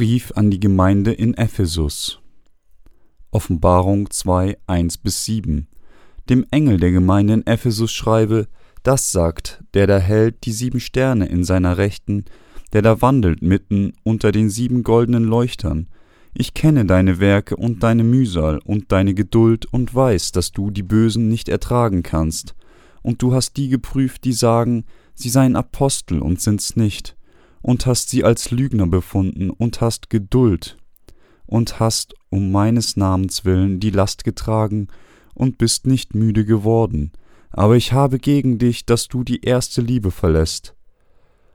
Brief an die Gemeinde in Ephesus Offenbarung 2, 1 bis 7 Dem Engel der Gemeinde in Ephesus schreibe, das sagt, der da hält die sieben Sterne in seiner Rechten, der da wandelt mitten unter den sieben goldenen Leuchtern. Ich kenne deine Werke und deine Mühsal und deine Geduld und weiß, dass du die Bösen nicht ertragen kannst. Und du hast die geprüft, die sagen, sie seien Apostel und sind's nicht und hast sie als Lügner befunden und hast Geduld und hast um meines Namens willen die Last getragen und bist nicht müde geworden, aber ich habe gegen dich, dass du die erste Liebe verlässt.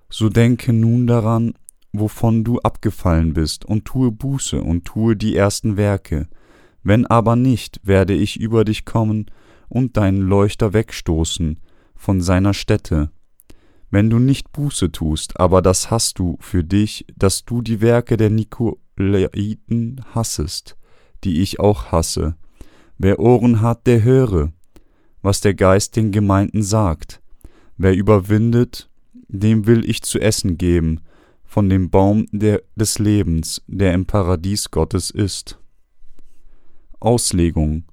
So denke nun daran, wovon du abgefallen bist, und tue Buße und tue die ersten Werke. Wenn aber nicht, werde ich über dich kommen und deinen Leuchter wegstoßen von seiner Stätte, wenn du nicht Buße tust, aber das hast du für dich, dass du die Werke der Nikolaiten hassest, die ich auch hasse. Wer Ohren hat, der höre, was der Geist den Gemeinden sagt. Wer überwindet, dem will ich zu essen geben, von dem Baum der, des Lebens, der im Paradies Gottes ist. Auslegung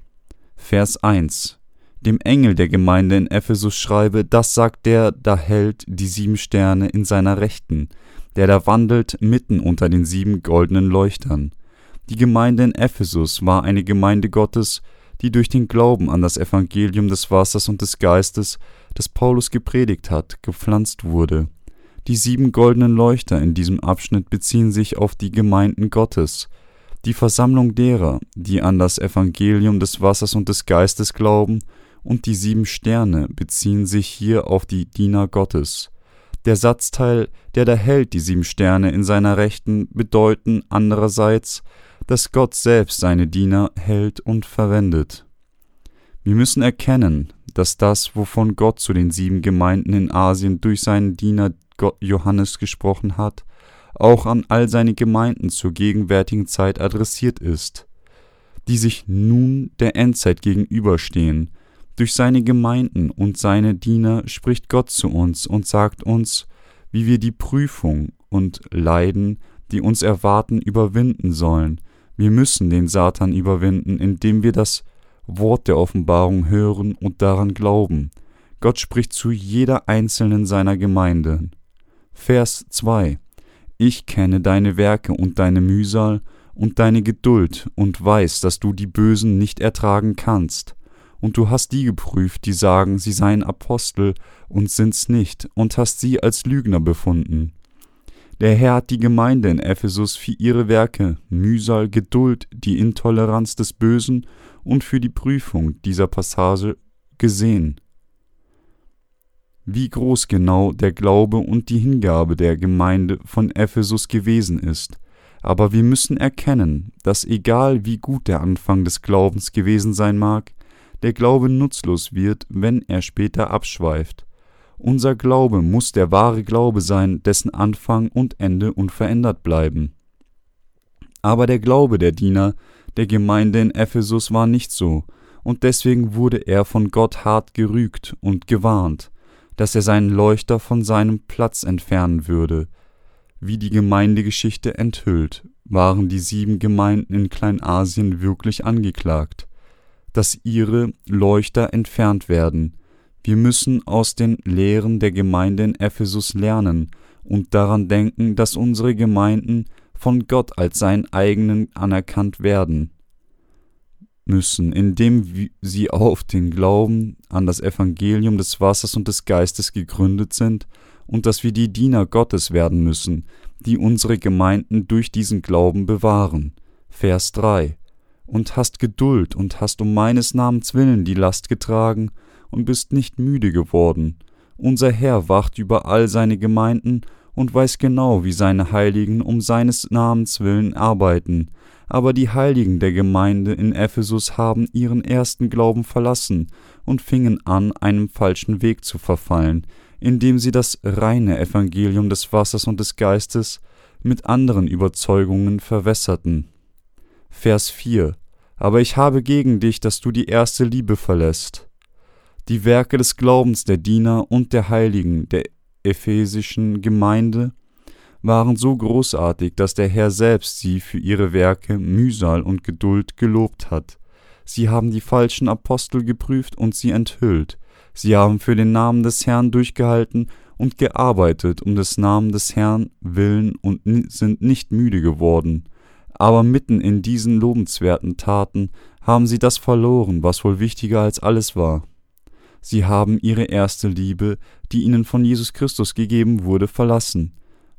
Vers 1 dem Engel der Gemeinde in Ephesus schreibe, das sagt der, da hält die sieben Sterne in seiner Rechten, der da wandelt mitten unter den sieben goldenen Leuchtern. Die Gemeinde in Ephesus war eine Gemeinde Gottes, die durch den Glauben an das Evangelium des Wassers und des Geistes, das Paulus gepredigt hat, gepflanzt wurde. Die sieben goldenen Leuchter in diesem Abschnitt beziehen sich auf die Gemeinden Gottes, die Versammlung derer, die an das Evangelium des Wassers und des Geistes glauben und die sieben Sterne beziehen sich hier auf die Diener Gottes. Der Satzteil, der da hält die sieben Sterne in seiner Rechten, bedeuten andererseits, dass Gott selbst seine Diener hält und verwendet. Wir müssen erkennen, dass das, wovon Gott zu den sieben Gemeinden in Asien durch seinen Diener Johannes gesprochen hat, auch an all seine Gemeinden zur gegenwärtigen Zeit adressiert ist, die sich nun der Endzeit gegenüberstehen durch seine Gemeinden und seine Diener spricht Gott zu uns und sagt uns, wie wir die Prüfung und Leiden, die uns erwarten, überwinden sollen. Wir müssen den Satan überwinden, indem wir das Wort der Offenbarung hören und daran glauben. Gott spricht zu jeder einzelnen seiner Gemeinden. Vers 2 Ich kenne deine Werke und deine Mühsal und deine Geduld und weiß, dass du die Bösen nicht ertragen kannst und du hast die geprüft, die sagen, sie seien Apostel und sind's nicht, und hast sie als Lügner befunden. Der Herr hat die Gemeinde in Ephesus für ihre Werke, Mühsal, Geduld, die Intoleranz des Bösen und für die Prüfung dieser Passage gesehen. Wie groß genau der Glaube und die Hingabe der Gemeinde von Ephesus gewesen ist, aber wir müssen erkennen, dass egal wie gut der Anfang des Glaubens gewesen sein mag, der Glaube nutzlos wird, wenn er später abschweift. Unser Glaube muss der wahre Glaube sein, dessen Anfang und Ende unverändert bleiben. Aber der Glaube der Diener der Gemeinde in Ephesus war nicht so, und deswegen wurde er von Gott hart gerügt und gewarnt, dass er seinen Leuchter von seinem Platz entfernen würde. Wie die Gemeindegeschichte enthüllt, waren die sieben Gemeinden in Kleinasien wirklich angeklagt dass ihre Leuchter entfernt werden. Wir müssen aus den Lehren der Gemeinde in Ephesus lernen und daran denken, dass unsere Gemeinden von Gott als seinen eigenen anerkannt werden müssen, indem sie auf den Glauben an das Evangelium des Wassers und des Geistes gegründet sind und dass wir die Diener Gottes werden müssen, die unsere Gemeinden durch diesen Glauben bewahren. Vers 3 und hast Geduld und hast um meines Namens willen die Last getragen und bist nicht müde geworden. Unser Herr wacht über all seine Gemeinden und weiß genau, wie seine Heiligen um seines Namens willen arbeiten. Aber die Heiligen der Gemeinde in Ephesus haben ihren ersten Glauben verlassen und fingen an, einem falschen Weg zu verfallen, indem sie das reine Evangelium des Wassers und des Geistes mit anderen Überzeugungen verwässerten. Vers 4 aber ich habe gegen dich, dass du die erste Liebe verlässt. Die Werke des Glaubens der Diener und der Heiligen der ephesischen Gemeinde waren so großartig, dass der Herr selbst sie für ihre Werke, Mühsal und Geduld gelobt hat. Sie haben die falschen Apostel geprüft und sie enthüllt. Sie haben für den Namen des Herrn durchgehalten und gearbeitet um des Namen des Herrn willen und sind nicht müde geworden. Aber mitten in diesen lobenswerten Taten haben sie das verloren, was wohl wichtiger als alles war. Sie haben ihre erste Liebe, die ihnen von Jesus Christus gegeben wurde, verlassen.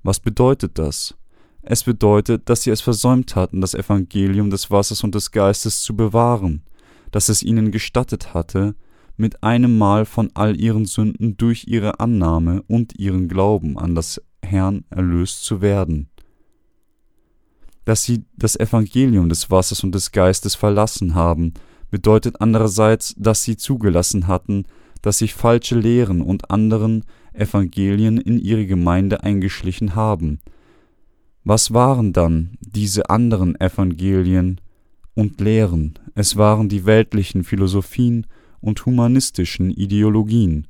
Was bedeutet das? Es bedeutet, dass sie es versäumt hatten, das Evangelium des Wassers und des Geistes zu bewahren, dass es ihnen gestattet hatte, mit einem Mal von all ihren Sünden durch ihre Annahme und ihren Glauben an das Herrn erlöst zu werden. Dass sie das Evangelium des Wassers und des Geistes verlassen haben, bedeutet andererseits, dass sie zugelassen hatten, dass sich falsche Lehren und anderen Evangelien in ihre Gemeinde eingeschlichen haben. Was waren dann diese anderen Evangelien und Lehren? Es waren die weltlichen Philosophien und humanistischen Ideologien.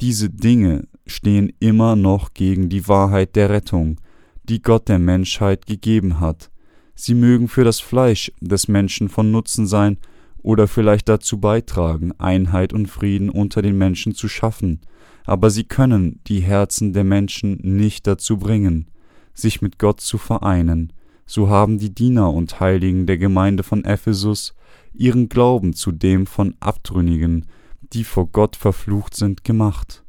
Diese Dinge stehen immer noch gegen die Wahrheit der Rettung, die Gott der Menschheit gegeben hat. Sie mögen für das Fleisch des Menschen von Nutzen sein oder vielleicht dazu beitragen, Einheit und Frieden unter den Menschen zu schaffen, aber sie können die Herzen der Menschen nicht dazu bringen, sich mit Gott zu vereinen. So haben die Diener und Heiligen der Gemeinde von Ephesus ihren Glauben zu dem von Abtrünnigen, die vor Gott verflucht sind, gemacht.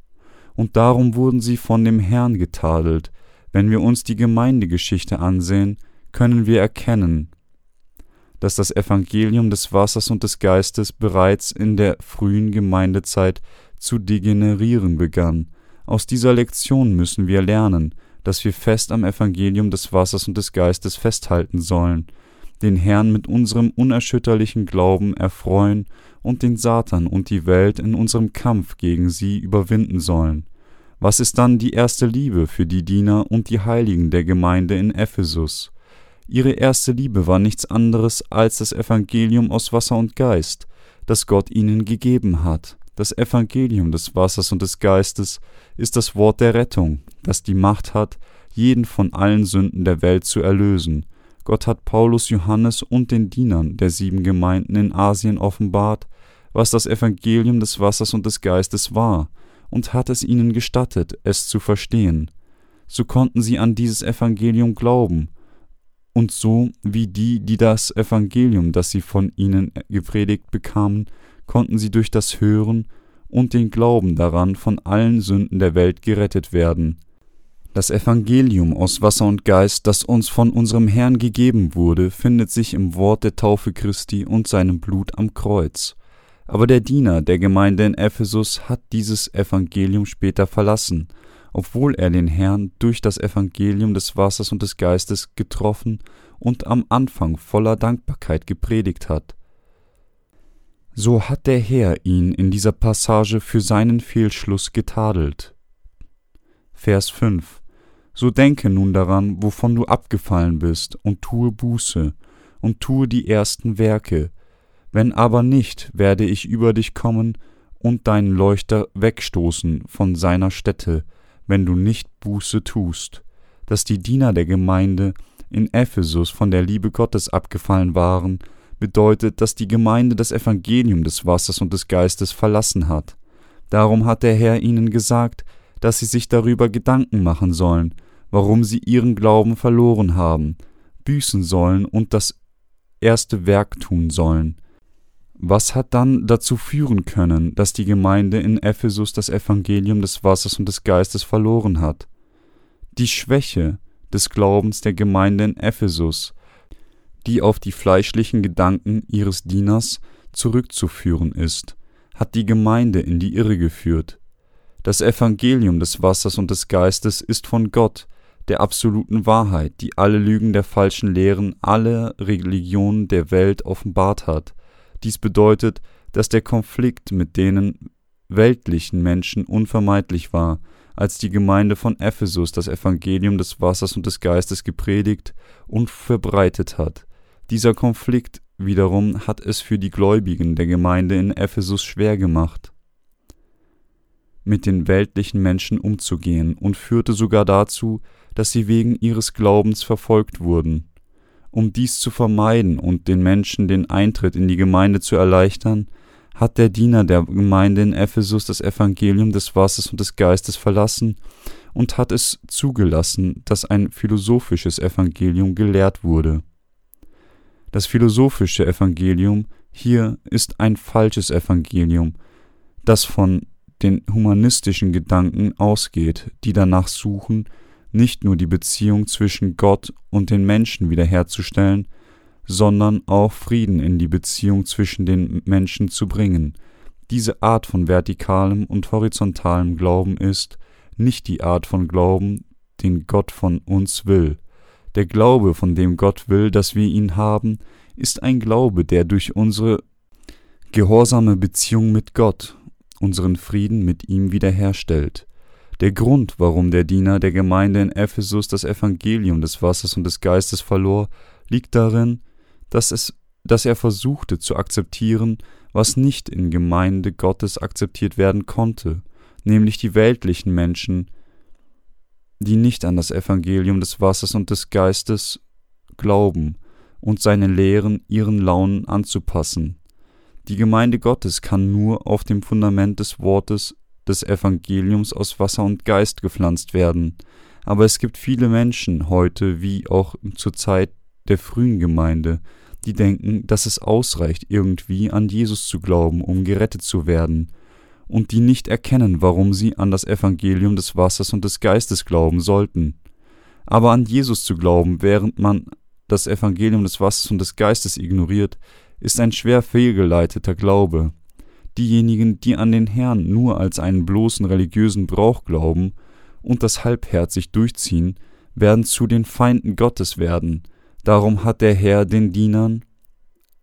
Und darum wurden sie von dem Herrn getadelt. Wenn wir uns die Gemeindegeschichte ansehen, können wir erkennen, dass das Evangelium des Wassers und des Geistes bereits in der frühen Gemeindezeit zu degenerieren begann. Aus dieser Lektion müssen wir lernen, dass wir fest am Evangelium des Wassers und des Geistes festhalten sollen, den Herrn mit unserem unerschütterlichen Glauben erfreuen und den Satan und die Welt in unserem Kampf gegen sie überwinden sollen. Was ist dann die erste Liebe für die Diener und die Heiligen der Gemeinde in Ephesus? Ihre erste Liebe war nichts anderes als das Evangelium aus Wasser und Geist, das Gott ihnen gegeben hat. Das Evangelium des Wassers und des Geistes ist das Wort der Rettung, das die Macht hat, jeden von allen Sünden der Welt zu erlösen. Gott hat Paulus, Johannes und den Dienern der sieben Gemeinden in Asien offenbart, was das Evangelium des Wassers und des Geistes war, und hat es ihnen gestattet, es zu verstehen. So konnten sie an dieses Evangelium glauben, und so wie die, die das Evangelium, das sie von ihnen gepredigt bekamen, konnten sie durch das Hören und den Glauben daran von allen Sünden der Welt gerettet werden. Das Evangelium aus Wasser und Geist, das uns von unserem Herrn gegeben wurde, findet sich im Wort der Taufe Christi und seinem Blut am Kreuz. Aber der Diener der Gemeinde in Ephesus hat dieses Evangelium später verlassen, obwohl er den Herrn durch das Evangelium des Wassers und des Geistes getroffen und am Anfang voller Dankbarkeit gepredigt hat. So hat der Herr ihn in dieser Passage für seinen Fehlschluss getadelt. Vers 5 So denke nun daran, wovon du abgefallen bist, und tue Buße, und tue die ersten Werke. Wenn aber nicht, werde ich über dich kommen und deinen Leuchter wegstoßen von seiner Stätte, wenn du nicht Buße tust. Dass die Diener der Gemeinde in Ephesus von der Liebe Gottes abgefallen waren, bedeutet, dass die Gemeinde das Evangelium des Wassers und des Geistes verlassen hat. Darum hat der Herr ihnen gesagt, dass sie sich darüber Gedanken machen sollen, warum sie ihren Glauben verloren haben, büßen sollen und das erste Werk tun sollen. Was hat dann dazu führen können, dass die Gemeinde in Ephesus das Evangelium des Wassers und des Geistes verloren hat? Die Schwäche des Glaubens der Gemeinde in Ephesus, die auf die fleischlichen Gedanken ihres Dieners zurückzuführen ist, hat die Gemeinde in die Irre geführt. Das Evangelium des Wassers und des Geistes ist von Gott, der absoluten Wahrheit, die alle Lügen der falschen Lehren aller Religionen der Welt offenbart hat. Dies bedeutet, dass der Konflikt mit denen weltlichen Menschen unvermeidlich war, als die Gemeinde von Ephesus das Evangelium des Wassers und des Geistes gepredigt und verbreitet hat. Dieser Konflikt wiederum hat es für die Gläubigen der Gemeinde in Ephesus schwer gemacht. mit den weltlichen Menschen umzugehen und führte sogar dazu, dass sie wegen ihres Glaubens verfolgt wurden. Um dies zu vermeiden und den Menschen den Eintritt in die Gemeinde zu erleichtern, hat der Diener der Gemeinde in Ephesus das Evangelium des Wassers und des Geistes verlassen und hat es zugelassen, dass ein philosophisches Evangelium gelehrt wurde. Das philosophische Evangelium hier ist ein falsches Evangelium, das von den humanistischen Gedanken ausgeht, die danach suchen, nicht nur die Beziehung zwischen Gott und den Menschen wiederherzustellen, sondern auch Frieden in die Beziehung zwischen den Menschen zu bringen. Diese Art von vertikalem und horizontalem Glauben ist nicht die Art von Glauben, den Gott von uns will. Der Glaube, von dem Gott will, dass wir ihn haben, ist ein Glaube, der durch unsere gehorsame Beziehung mit Gott unseren Frieden mit ihm wiederherstellt. Der Grund, warum der Diener der Gemeinde in Ephesus das Evangelium des Wassers und des Geistes verlor, liegt darin, dass, es, dass er versuchte zu akzeptieren, was nicht in Gemeinde Gottes akzeptiert werden konnte, nämlich die weltlichen Menschen, die nicht an das Evangelium des Wassers und des Geistes glauben und seine Lehren ihren Launen anzupassen. Die Gemeinde Gottes kann nur auf dem Fundament des Wortes des Evangeliums aus Wasser und Geist gepflanzt werden. Aber es gibt viele Menschen heute wie auch zur Zeit der frühen Gemeinde, die denken, dass es ausreicht, irgendwie an Jesus zu glauben, um gerettet zu werden, und die nicht erkennen, warum sie an das Evangelium des Wassers und des Geistes glauben sollten. Aber an Jesus zu glauben, während man das Evangelium des Wassers und des Geistes ignoriert, ist ein schwer fehlgeleiteter Glaube. Diejenigen, die an den Herrn nur als einen bloßen religiösen Brauch glauben und das halbherzig durchziehen, werden zu den Feinden Gottes werden. Darum hat der Herr den Dienern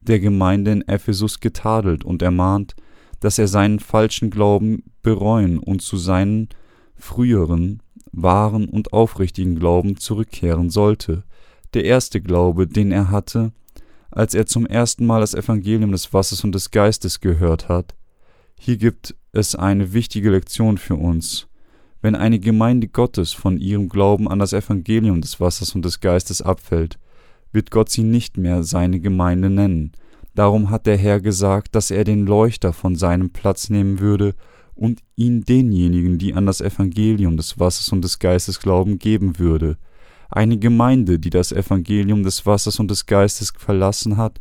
der Gemeinde in Ephesus getadelt und ermahnt, dass er seinen falschen Glauben bereuen und zu seinen früheren, wahren und aufrichtigen Glauben zurückkehren sollte. Der erste Glaube, den er hatte, als er zum ersten Mal das Evangelium des Wassers und des Geistes gehört hat, hier gibt es eine wichtige Lektion für uns. Wenn eine Gemeinde Gottes von ihrem Glauben an das Evangelium des Wassers und des Geistes abfällt, wird Gott sie nicht mehr seine Gemeinde nennen. Darum hat der Herr gesagt, dass er den Leuchter von seinem Platz nehmen würde und ihn denjenigen, die an das Evangelium des Wassers und des Geistes glauben, geben würde. Eine Gemeinde, die das Evangelium des Wassers und des Geistes verlassen hat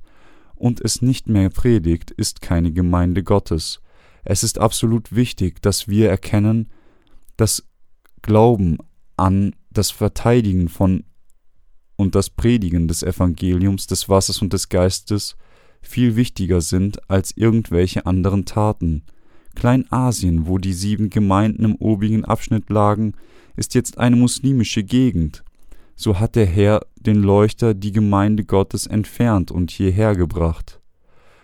und es nicht mehr predigt, ist keine Gemeinde Gottes. Es ist absolut wichtig, dass wir erkennen, dass Glauben an das Verteidigen von und das Predigen des Evangeliums des Wassers und des Geistes viel wichtiger sind als irgendwelche anderen Taten. Kleinasien, wo die sieben Gemeinden im obigen Abschnitt lagen, ist jetzt eine muslimische Gegend. So hat der Herr den Leuchter die Gemeinde Gottes entfernt und hierher gebracht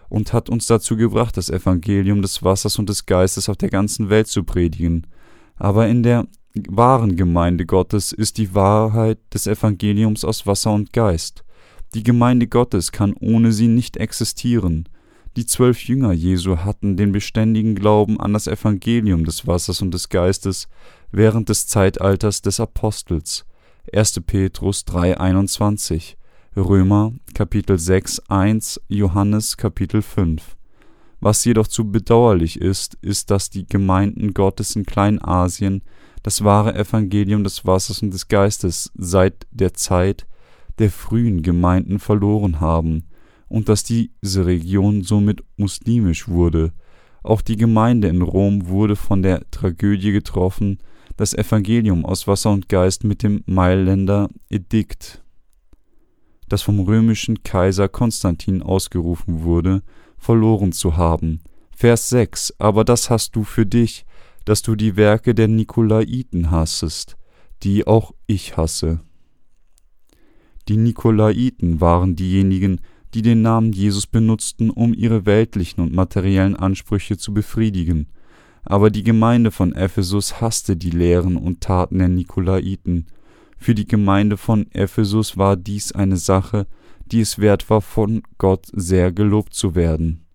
und hat uns dazu gebracht, das Evangelium des Wassers und des Geistes auf der ganzen Welt zu predigen. Aber in der wahren Gemeinde Gottes ist die Wahrheit des Evangeliums aus Wasser und Geist. Die Gemeinde Gottes kann ohne sie nicht existieren. Die zwölf Jünger Jesu hatten den beständigen Glauben an das Evangelium des Wassers und des Geistes während des Zeitalters des Apostels. 1. Petrus 3,21 Römer Kapitel 6, 1, Johannes Kapitel 5. Was jedoch zu bedauerlich ist, ist, dass die Gemeinden Gottes in Kleinasien das wahre Evangelium des Wassers und des Geistes seit der Zeit der frühen Gemeinden verloren haben und dass diese Region somit muslimisch wurde. Auch die Gemeinde in Rom wurde von der Tragödie getroffen, das Evangelium aus Wasser und Geist mit dem Mailänder Edikt das vom römischen Kaiser Konstantin ausgerufen wurde, verloren zu haben. Vers 6 Aber das hast du für dich, dass du die Werke der Nikolaiten hassest, die auch ich hasse. Die Nikolaiten waren diejenigen, die den Namen Jesus benutzten, um ihre weltlichen und materiellen Ansprüche zu befriedigen. Aber die Gemeinde von Ephesus hasste die Lehren und Taten der Nikolaiten für die Gemeinde von Ephesus war dies eine Sache, die es wert war, von Gott sehr gelobt zu werden.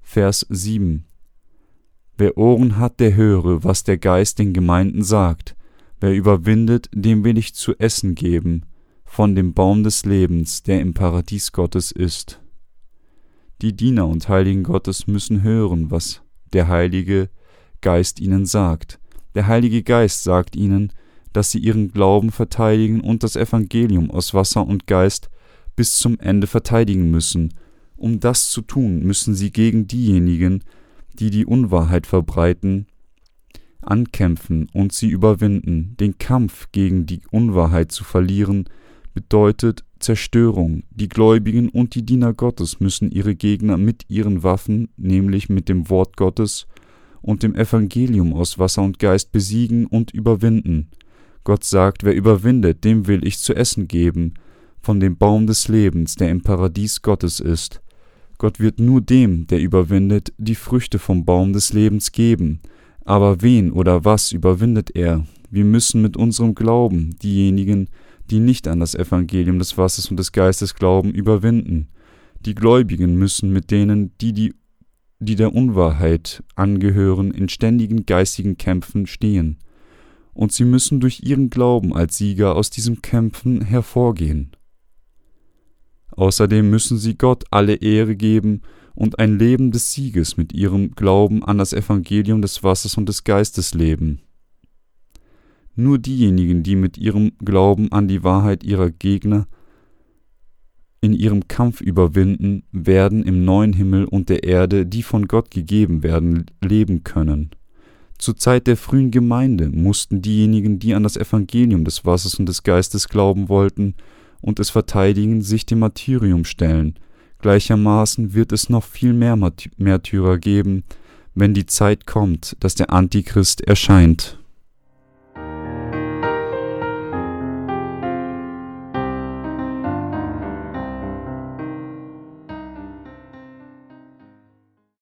Vers 7 Wer Ohren hat, der höre, was der Geist den Gemeinden sagt. Wer überwindet, dem will ich zu essen geben, von dem Baum des Lebens, der im Paradies Gottes ist. Die Diener und Heiligen Gottes müssen hören, was der Heilige Geist ihnen sagt. Der Heilige Geist sagt ihnen, dass sie ihren Glauben verteidigen und das Evangelium aus Wasser und Geist bis zum Ende verteidigen müssen. Um das zu tun, müssen sie gegen diejenigen, die die Unwahrheit verbreiten, ankämpfen und sie überwinden. Den Kampf gegen die Unwahrheit zu verlieren bedeutet Zerstörung. Die Gläubigen und die Diener Gottes müssen ihre Gegner mit ihren Waffen, nämlich mit dem Wort Gottes und dem Evangelium aus Wasser und Geist besiegen und überwinden. Gott sagt, wer überwindet, dem will ich zu essen geben, von dem Baum des Lebens, der im Paradies Gottes ist. Gott wird nur dem, der überwindet, die Früchte vom Baum des Lebens geben. Aber wen oder was überwindet er? Wir müssen mit unserem Glauben diejenigen, die nicht an das Evangelium des Wassers und des Geistes glauben, überwinden. Die Gläubigen müssen mit denen, die, die, die der Unwahrheit angehören, in ständigen geistigen Kämpfen stehen. Und sie müssen durch ihren Glauben als Sieger aus diesem Kämpfen hervorgehen. Außerdem müssen sie Gott alle Ehre geben und ein Leben des Sieges mit ihrem Glauben an das Evangelium des Wassers und des Geistes leben. Nur diejenigen, die mit ihrem Glauben an die Wahrheit ihrer Gegner in ihrem Kampf überwinden, werden im neuen Himmel und der Erde, die von Gott gegeben werden, leben können. Zur Zeit der frühen Gemeinde mussten diejenigen, die an das Evangelium des Wassers und des Geistes glauben wollten, und es verteidigen, sich dem Martyrium stellen. Gleichermaßen wird es noch viel mehr Märtyrer geben, wenn die Zeit kommt, dass der Antichrist erscheint.